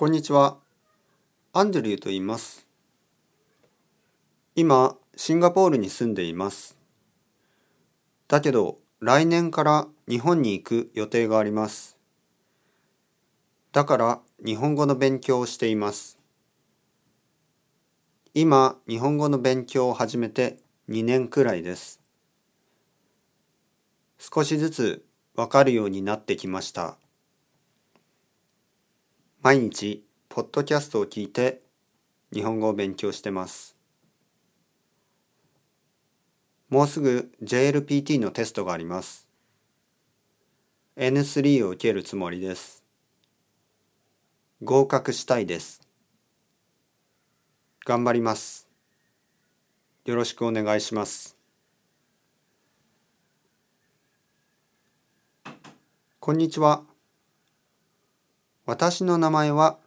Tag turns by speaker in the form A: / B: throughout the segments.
A: こんにちは。アンドリューと言います。今、シンガポールに住んでいます。だけど、来年から日本に行く予定があります。だから、日本語の勉強をしています。今、日本語の勉強を始めて2年くらいです。少しずつわかるようになってきました。毎日、ポッドキャストを聞いて日本語を勉強してます。もうすぐ JLPT のテストがあります。N3 を受けるつもりです。合格したいです。頑張ります。よろしくお願いします。こんにちは。私の名前は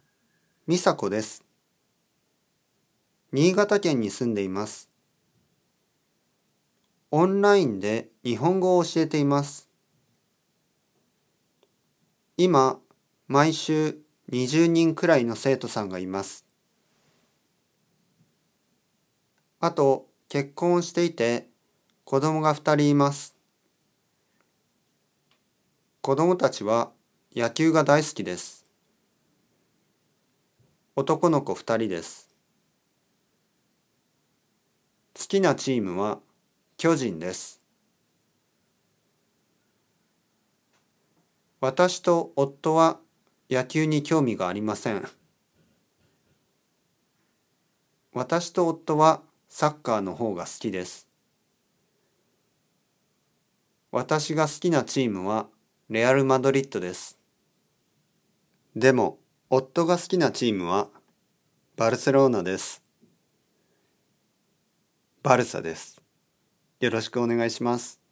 A: 美佐子です。新潟県に住んでいます。オンラインで日本語を教えています。今、毎週20人くらいの生徒さんがいます。あと、結婚していて子供が2人います。子供たちは野球が大好きです。男の子2人です。好きなチームは巨人です。私と夫は野球に興味がありません。私と夫はサッカーの方が好きです。私が好きなチームはレアル・マドリッドです。でも、夫が好きなチームはバルセロナです。バルサです。よろしくお願いします。